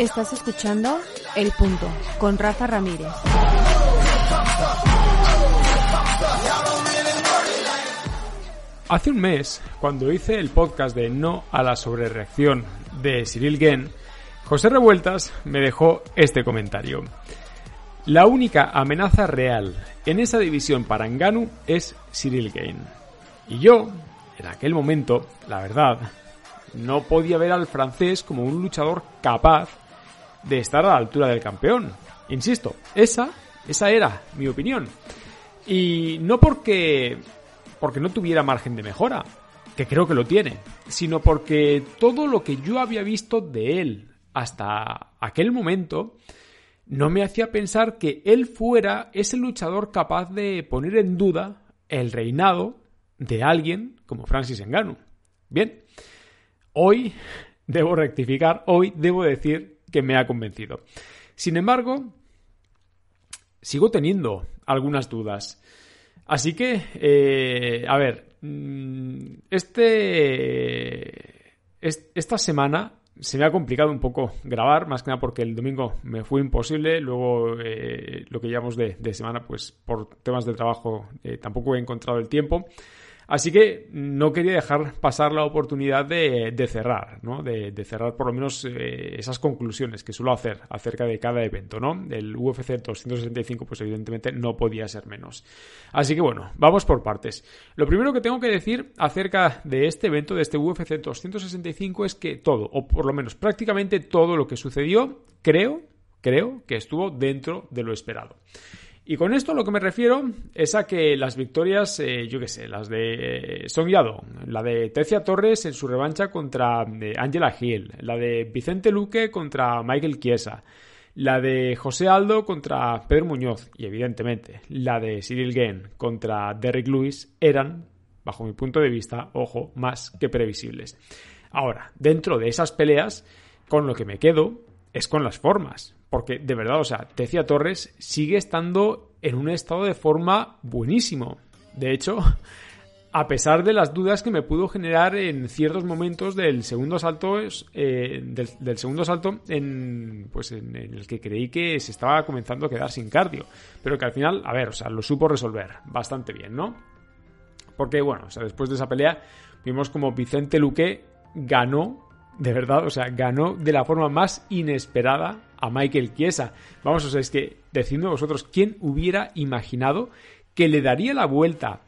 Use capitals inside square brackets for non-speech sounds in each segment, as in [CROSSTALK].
Estás escuchando El Punto con Rafa Ramírez. Hace un mes, cuando hice el podcast de No a la sobrereacción de Cyril Gen, José Revueltas me dejó este comentario. La única amenaza real en esa división para Enganu es Cyril Gain. Y yo, en aquel momento, la verdad, no podía ver al francés como un luchador capaz de estar a la altura del campeón. Insisto, esa, esa era mi opinión. Y no porque, porque no tuviera margen de mejora, que creo que lo tiene, sino porque todo lo que yo había visto de él hasta aquel momento no me hacía pensar que él fuera ese luchador capaz de poner en duda el reinado de alguien como Francis Ngannou. Bien, hoy [LAUGHS] debo rectificar, hoy debo decir que me ha convencido. Sin embargo, sigo teniendo algunas dudas. Así que, eh, a ver, mm, este, esta semana se me ha complicado un poco grabar, más que nada porque el domingo me fue imposible. Luego, eh, lo que llevamos de, semana, pues por temas de trabajo, eh, tampoco he encontrado el tiempo. Así que no quería dejar pasar la oportunidad de, cerrar, ¿no? De, cerrar por lo menos eh, esas conclusiones que suelo hacer acerca de cada evento, ¿no? El UFC 265, pues evidentemente no podía ser menos. Así que bueno, vamos por partes. Lo primero que tengo que decir acerca de este evento, de este UFC 265, es que todo, o por lo menos prácticamente todo lo que sucedió, creo, creo que estuvo dentro de lo esperado. Y con esto lo que me refiero es a que las victorias, eh, yo qué sé, las de Song Yadong, la de Tecia Torres en su revancha contra eh, Angela Hill, la de Vicente Luque contra Michael Chiesa, la de José Aldo contra Pedro Muñoz y evidentemente la de Cyril Gain contra Derrick Lewis eran, bajo mi punto de vista, ojo, más que previsibles. Ahora, dentro de esas peleas, con lo que me quedo es con las formas. Porque de verdad, o sea, Tecia Torres sigue estando en un estado de forma buenísimo. De hecho, [LAUGHS] a pesar de las dudas que me pudo generar en ciertos momentos del segundo salto, eh, del, segundo salto en, pues en, el que creí que se estaba comenzando a quedar sin cardio. Pero que al final, a ver, o sea, lo supo resolver bastante bien, ¿no? Porque, bueno, o sea, después de esa pelea, vimos como Vicente Luque ganó de verdad, o sea, ganó de la forma más inesperada a Michael Chiesa. Vamos, o sea, es que decidme vosotros, ¿quién hubiera imaginado que le daría la vuelta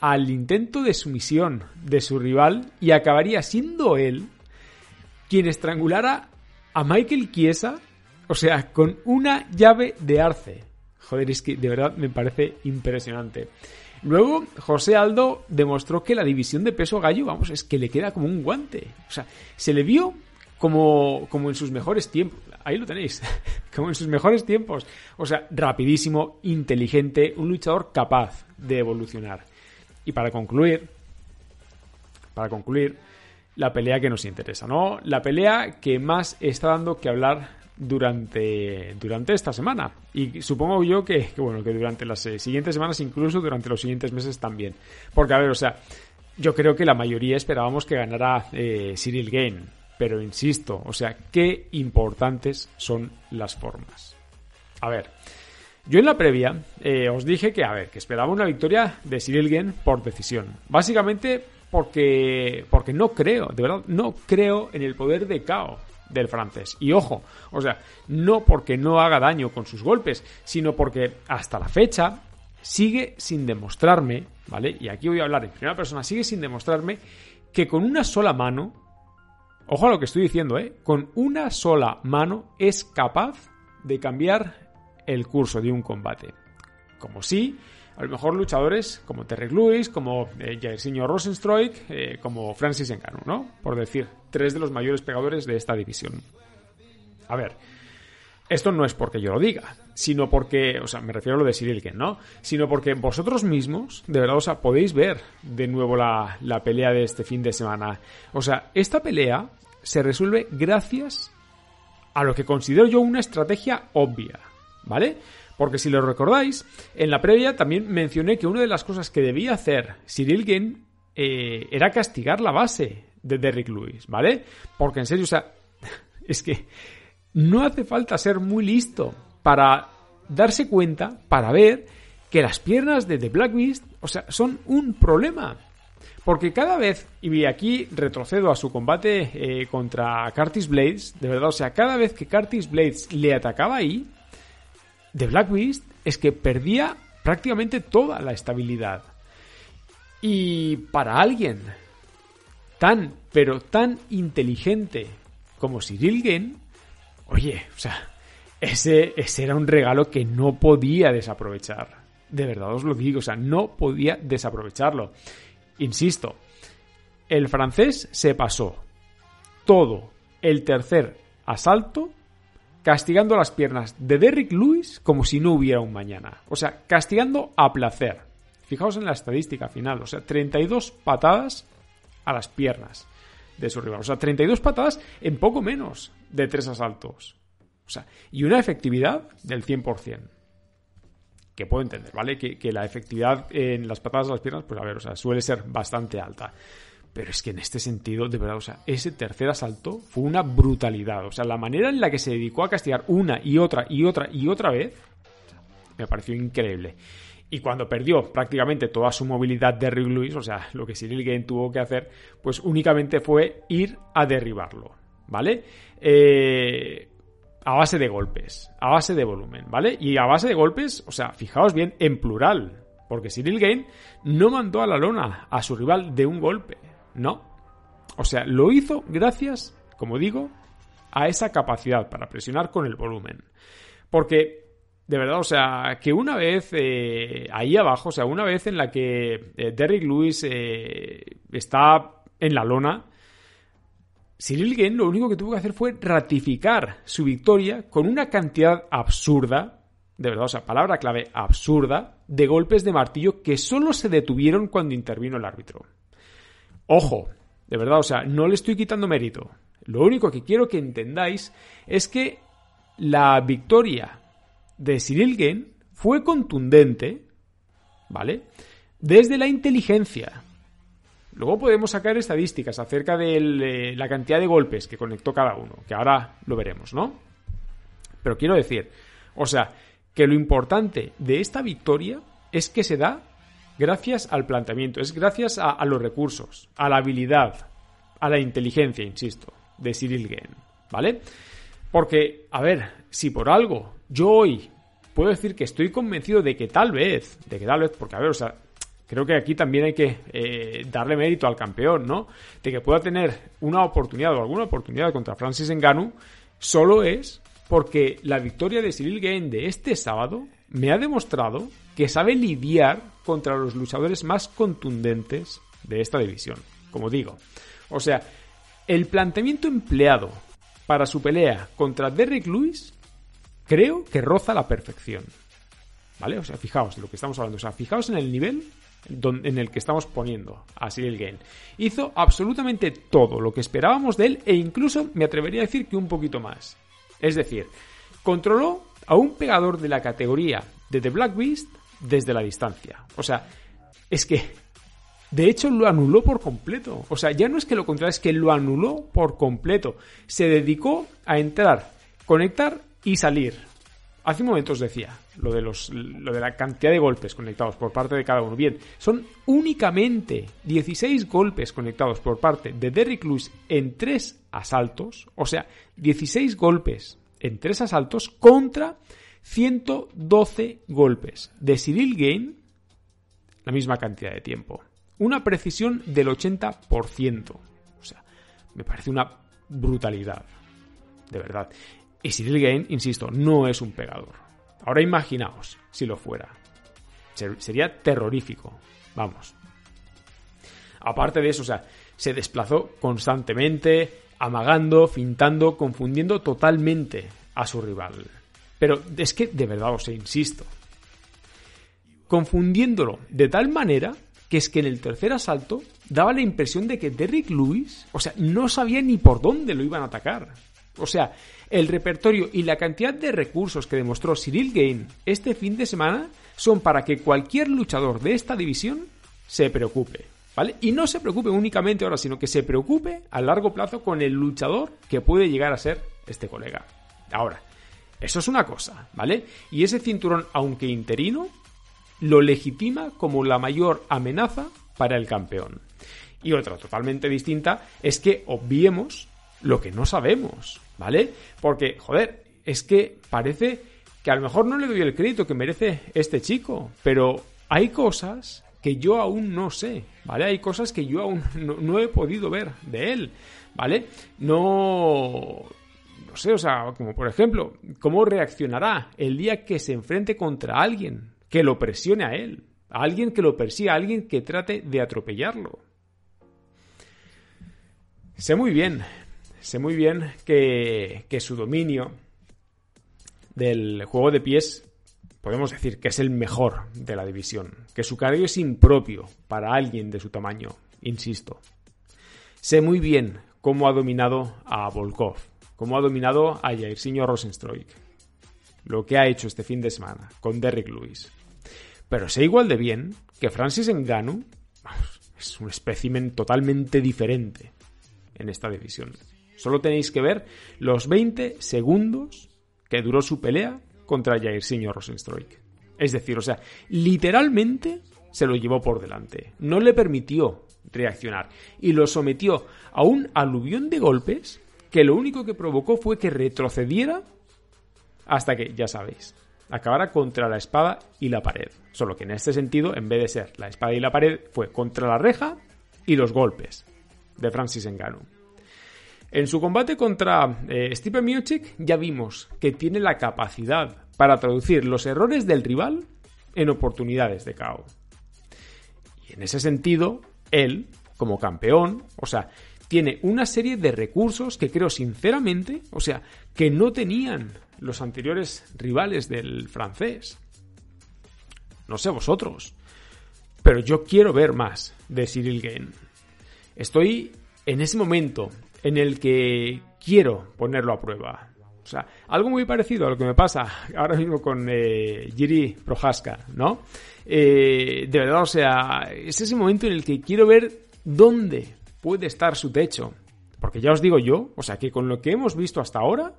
al intento de sumisión de su rival y acabaría siendo él quien estrangulara a Michael Chiesa, o sea, con una llave de arce? Joder, es que de verdad me parece impresionante. Luego, José Aldo demostró que la división de peso gallo, vamos, es que le queda como un guante. O sea, se le vio como, como en sus mejores tiempos. Ahí lo tenéis. [LAUGHS] como en sus mejores tiempos. O sea, rapidísimo, inteligente, un luchador capaz de evolucionar. Y para concluir, para concluir, la pelea que nos interesa, ¿no? La pelea que más está dando que hablar durante, durante esta semana. Y supongo yo que, bueno, que durante las eh, siguientes semanas, incluso durante los siguientes meses también. Porque, a ver, o sea, yo creo que la mayoría esperábamos que ganara eh, Cyril Gain. Pero insisto, o sea, qué importantes son las formas. A ver, yo en la previa eh, os dije que, a ver, que esperaba una victoria de Cyril Gain por decisión. Básicamente porque, porque no creo, de verdad, no creo en el poder de Kao del francés. Y ojo, o sea, no porque no haga daño con sus golpes, sino porque hasta la fecha sigue sin demostrarme, ¿vale? Y aquí voy a hablar en primera persona, sigue sin demostrarme que con una sola mano, ojo a lo que estoy diciendo, ¿eh? Con una sola mano es capaz de cambiar el curso de un combate. Como si a lo mejor luchadores como Terry Lewis, como eh, Jairzinho Rosenstruik, eh, como Francis Ngannou, ¿no? Por decir, tres de los mayores pegadores de esta división. A ver, esto no es porque yo lo diga, sino porque, o sea, me refiero a lo de Cyril ¿no? Sino porque vosotros mismos, de verdad, o sea, podéis ver de nuevo la, la pelea de este fin de semana. O sea, esta pelea se resuelve gracias a lo que considero yo una estrategia obvia, ¿vale? Porque si lo recordáis, en la previa también mencioné que una de las cosas que debía hacer Cyril Gane eh, era castigar la base de Derrick Lewis, ¿vale? Porque en serio, o sea, [LAUGHS] es que no hace falta ser muy listo para darse cuenta, para ver que las piernas de The Black Beast, o sea, son un problema. Porque cada vez, y aquí retrocedo a su combate eh, contra Curtis Blades, de verdad, o sea, cada vez que Curtis Blades le atacaba ahí, The Black Beast es que perdía prácticamente toda la estabilidad. Y para alguien tan, pero tan inteligente como Cyril Gane, Oye, o sea, ese, ese era un regalo que no podía desaprovechar. De verdad os lo digo, o sea, no podía desaprovecharlo. Insisto, el francés se pasó todo el tercer asalto castigando las piernas de Derrick Lewis como si no hubiera un mañana. O sea, castigando a placer. Fijaos en la estadística final, o sea, 32 patadas a las piernas de su rival. O sea, 32 patadas en poco menos de tres asaltos. O sea, y una efectividad del 100%. Que puedo entender, ¿vale? Que, la efectividad en las patadas a las piernas, pues a ver, o sea, suele ser bastante alta. Pero es que en este sentido, de verdad, o sea, ese tercer asalto fue una brutalidad. O sea, la manera en la que se dedicó a castigar una y otra y otra y otra vez, me pareció increíble. Y cuando perdió prácticamente toda su movilidad de Rick Lewis, o sea, lo que Cyril Gane tuvo que hacer, pues únicamente fue ir a derribarlo, ¿vale? Eh, a base de golpes, a base de volumen, ¿vale? Y a base de golpes, o sea, fijaos bien, en plural, porque Cyril Gane no mandó a la lona a su rival de un golpe, no. O sea, lo hizo gracias, como digo, a esa capacidad para presionar con el volumen. Porque de verdad, o sea, que una vez eh, ahí abajo, o sea, una vez en la que eh, Derrick Lewis eh, está en la lona, Cyril Gane lo único que tuvo que hacer fue ratificar su victoria con una cantidad absurda, de verdad, o sea, palabra clave absurda, de golpes de martillo que solo se detuvieron cuando intervino el árbitro. Ojo, de verdad, o sea, no le estoy quitando mérito. Lo único que quiero que entendáis es que la victoria de Cyril Gane fue contundente, ¿vale? Desde la inteligencia. Luego podemos sacar estadísticas acerca de la cantidad de golpes que conectó cada uno, que ahora lo veremos, ¿no? Pero quiero decir, o sea, que lo importante de esta victoria es que se da gracias al planteamiento, es gracias a, a los recursos, a la habilidad, a la inteligencia, insisto, de Cyril Gane, ¿vale? Porque, a ver, si por algo yo hoy puedo decir que estoy convencido de que tal vez, de que tal vez, porque a ver, o sea, creo que aquí también hay que eh, darle mérito al campeón, ¿no? De que pueda tener una oportunidad o alguna oportunidad contra Francis Ngannou, solo es porque la victoria de Cyril Gane de este sábado me ha demostrado que sabe lidiar contra los luchadores más contundentes de esta división, como digo. O sea, el planteamiento empleado para su pelea contra Derrick Lewis creo que roza la perfección. ¿Vale? O sea, fijaos de lo que estamos hablando. O sea, fijaos en el nivel en el que estamos poniendo a Cyril Gane. Hizo absolutamente todo lo que esperábamos de él e incluso me atrevería a decir que un poquito más. Es decir, controló a un pegador de la categoría de The Black Beast desde la distancia. O sea, es que de hecho, lo anuló por completo. O sea, ya no es que lo controlara, es que lo anuló por completo. Se dedicó a entrar, conectar y salir. Hace un momento os decía lo de, los, lo de la cantidad de golpes conectados por parte de cada uno. Bien, son únicamente 16 golpes conectados por parte de Derrick Lewis en tres asaltos. O sea, 16 golpes en tres asaltos contra 112 golpes de Cyril Gain, la misma cantidad de tiempo. Una precisión del 80%. O sea, me parece una brutalidad. De verdad. Y Cyril Gain, insisto, no es un pegador. Ahora imaginaos si lo fuera. Sería terrorífico. Vamos. Aparte de eso, o sea, se desplazó constantemente, amagando, fintando, confundiendo totalmente a su rival. Pero es que, de verdad os insisto, confundiéndolo de tal manera que es que en el tercer asalto daba la impresión de que Derrick Lewis, o sea, no sabía ni por dónde lo iban a atacar. O sea, el repertorio y la cantidad de recursos que demostró Cyril Gain este fin de semana son para que cualquier luchador de esta división se preocupe. ¿Vale? Y no se preocupe únicamente ahora, sino que se preocupe a largo plazo con el luchador que puede llegar a ser este colega. Ahora, eso es una cosa, ¿vale? Y ese cinturón, aunque interino, lo legitima como la mayor amenaza para el campeón. Y otra totalmente distinta es que obviemos lo que no sabemos, ¿vale? Porque, joder, es que parece que a lo mejor no le doy el crédito que merece este chico, pero hay cosas que yo aún no sé, ¿vale? Hay cosas que yo aún [LAUGHS] no, he podido ver de él, ¿vale? No... Sé, o sea, como por ejemplo, cómo reaccionará el día que se enfrente contra alguien que lo presione a él, a alguien que lo persiga, a alguien que trate de atropellarlo. Sé muy bien, sé muy bien que, que su dominio del juego de pies podemos decir que es el mejor de la división, que su cardio es impropio para alguien de su tamaño, insisto. Sé muy bien cómo ha dominado a Volkov, cómo ha dominado a Jairzinho Rosenstruik, lo que ha hecho este fin de semana con Derrick Lewis. Pero sé igual de bien que Francis Ngannou es un espécimen totalmente diferente en esta división. Solo tenéis que ver los 20 segundos que duró su pelea contra Jairzinho Rosenstruik. Es decir, o sea, literalmente se lo llevó por delante. No le permitió reaccionar y lo sometió a un aluvión de golpes que lo único que provocó fue que retrocediera hasta que, ya sabéis, acabara contra la espada y la pared. Solo que en este sentido, en vez de ser la espada y la pared, fue contra la reja y los golpes de Francis Ngannou. En su combate contra eh, Stipe ya vimos que tiene la capacidad para traducir los errores del rival en oportunidades de KO. Y en ese sentido, él, como campeón, o sea, tiene una serie de recursos que creo sinceramente, o sea, que no tenían los anteriores rivales del francés. No sé vosotros, pero yo quiero ver más de Cyril Gain. Estoy en ese momento en el que quiero ponerlo a prueba. O sea, algo muy parecido a lo que me pasa ahora mismo con eh, Jiri Prohaska, ¿no? Eh, de verdad, o sea, es ese momento en el que quiero ver dónde puede estar su techo. Porque ya os digo yo, o sea, que con lo que hemos visto hasta ahora,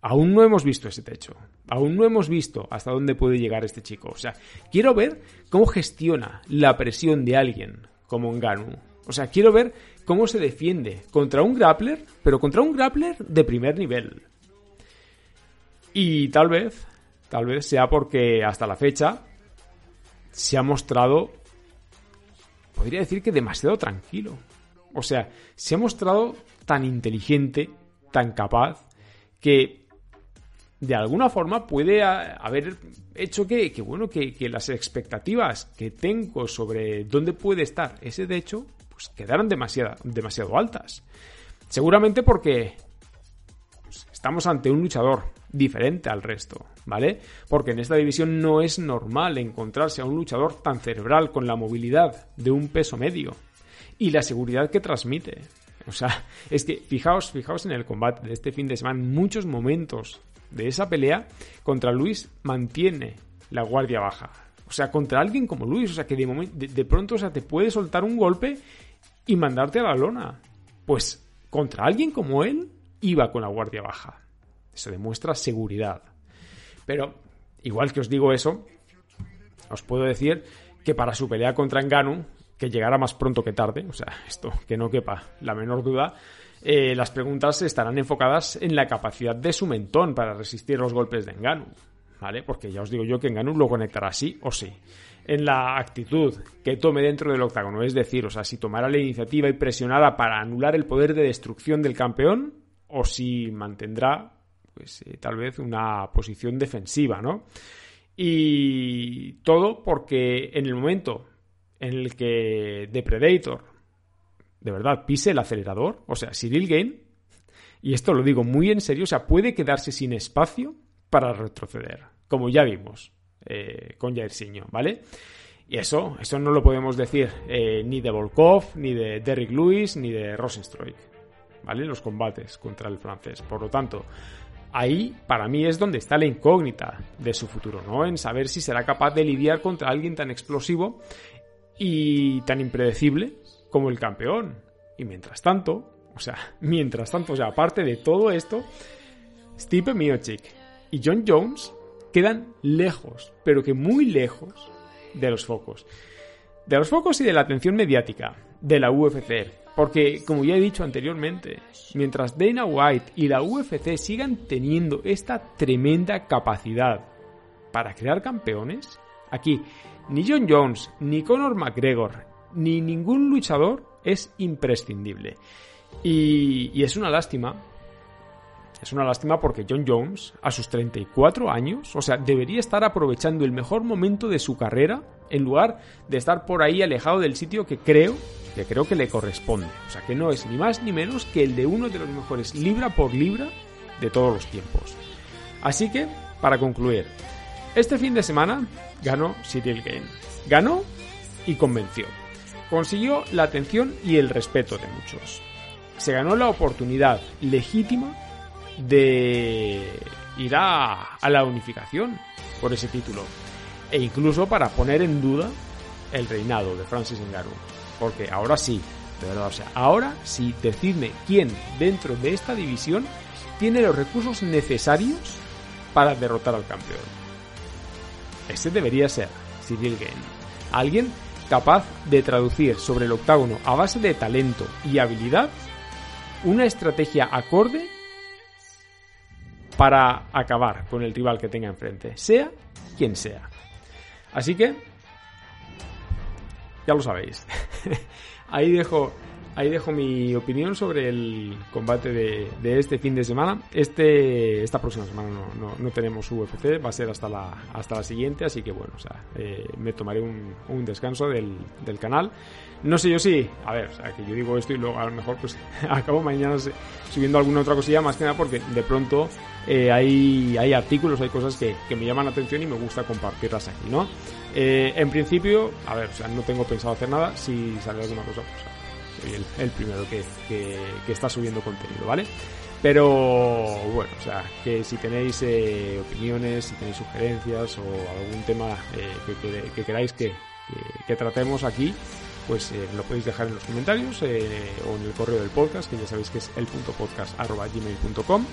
aún no hemos visto ese techo. Aún no hemos visto hasta dónde puede llegar este chico. O sea, quiero ver cómo gestiona la presión de alguien como Nganu. O sea, quiero ver cómo se defiende contra un grappler, pero contra un grappler de primer nivel. Y tal vez, tal vez sea porque hasta la fecha se ha mostrado, podría decir que demasiado tranquilo. O sea, se ha mostrado tan inteligente, tan capaz, que de alguna forma puede haber hecho que, bueno, que, que, las expectativas que tengo sobre dónde puede estar ese de hecho pues, quedaron demasiado, demasiado altas. Seguramente porque pues, estamos ante un luchador diferente al resto, ¿vale? Porque en esta división no es normal encontrarse a un luchador tan cerebral con la movilidad de un peso medio y la seguridad que transmite. O sea, [LAUGHS] es que fijaos, fijaos en el combate de este fin de semana, muchos momentos de esa pelea contra Luis mantiene la guardia baja. O sea, contra alguien como Luis, o sea, que de, de pronto o sea, te puede soltar un golpe y mandarte a la lona. Pues contra alguien como él iba con la guardia baja. Eso demuestra seguridad. Pero, igual que os digo eso, os puedo decir que para su pelea contra Enganu, que llegará más pronto que tarde, o sea, esto que no quepa la menor duda, eh, las preguntas estarán enfocadas en la capacidad de su mentón para resistir los golpes de Enganu, ¿vale? Porque ya os digo yo que Enganu lo conectará sí o sí. en la actitud que tome dentro del octágono, es decir, o sea, si tomará la iniciativa y presionará para anular el poder de destrucción del campeón o si mantendrá pues eh, tal vez una posición defensiva, ¿no? Y todo porque en el momento en el que The Predator de verdad pise el acelerador, o sea, Cyril Gain, y esto lo digo muy en serio, o sea, puede quedarse sin espacio para retroceder, como ya vimos eh, con Jairzinho, ¿vale? Y eso, eso no lo podemos decir eh, ni de Volkov, ni de Derrick Lewis, ni de Rosenstruik, ¿vale? Los combates contra el francés. Por lo tanto, ahí para mí es donde está la incógnita de su futuro, ¿no? En saber si será capaz de lidiar contra alguien tan explosivo y tan impredecible como el campeón. Y mientras tanto, o sea, [LAUGHS] mientras tanto, o sea, aparte de todo esto, Stipe Miocic y John Jones quedan lejos, pero que muy lejos de los focos. De los focos y de la atención mediática de la UFC. Porque, como ya he dicho anteriormente, mientras Dana White y la UFC sigan teniendo esta tremenda capacidad para crear campeones, aquí ni John Jones, ni Conor McGregor, ni ningún luchador es imprescindible. Y, es una lástima. Es una lástima porque John Jones, a sus 34 años, o sea, debería estar aprovechando el mejor momento de su carrera en lugar de estar por ahí alejado del sitio que creo que creo que le corresponde. O sea, que no es ni más ni menos que el de uno de los mejores libra por libra de todos los tiempos. Así que, para concluir, este fin de semana ganó Cyril Game. Ganó y convenció consiguió la atención y el respeto de muchos. Se ganó la oportunidad legítima de ir a, la unificación por ese título e incluso para poner en duda el reinado de Francis Ngannou. Porque ahora sí, de verdad, o sea, ahora sí, decidme quién dentro de esta división tiene los recursos necesarios para derrotar al campeón. Ese debería ser Cyril Gane. Alguien capaz de traducir sobre el octágono a base de talento y habilidad una estrategia acorde para acabar con el rival que tenga enfrente, sea quien sea. Así que, ya lo sabéis. [LAUGHS] Ahí dejo ahí dejo mi opinión sobre el combate de, este fin de semana. Este, esta próxima semana no, no, tenemos UFC, va a ser hasta la, hasta la siguiente, así que bueno, o sea, eh, me tomaré un, un descanso del, del, canal. No sé yo si, a ver, o sea, que yo digo esto y luego a lo mejor pues [LAUGHS] acabo mañana subiendo alguna otra cosilla, más que nada porque de pronto eh, hay, hay artículos, hay cosas que, que, me llaman la atención y me gusta compartirlas aquí, ¿no? Eh, en principio, a ver, o sea, no tengo pensado hacer nada, si sale alguna cosa, pues el, primero que, que, está subiendo contenido, ¿vale? Pero bueno, o sea, que si tenéis eh, opiniones, si tenéis sugerencias o algún tema eh, que, queráis que, tratemos aquí, pues eh, lo podéis dejar en los comentarios o en el correo del podcast, que ya sabéis que es el punto podcast gmail.com.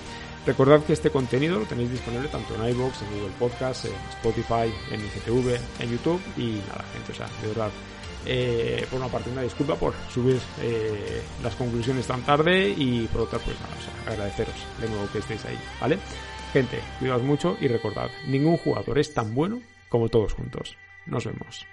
Recordad que este contenido lo tenéis disponible tanto en iVoox, en Google Podcast, en Spotify, en IGTV, en YouTube y nada, gente, o sea, de verdad eh, por una parte una disculpa por subir eh, las conclusiones tan tarde y por otra pues nada, agradeceros de nuevo que estéis ahí, ¿vale? Gente, cuidaos mucho y recordad, ningún jugador es tan bueno como todos juntos. Nos vemos.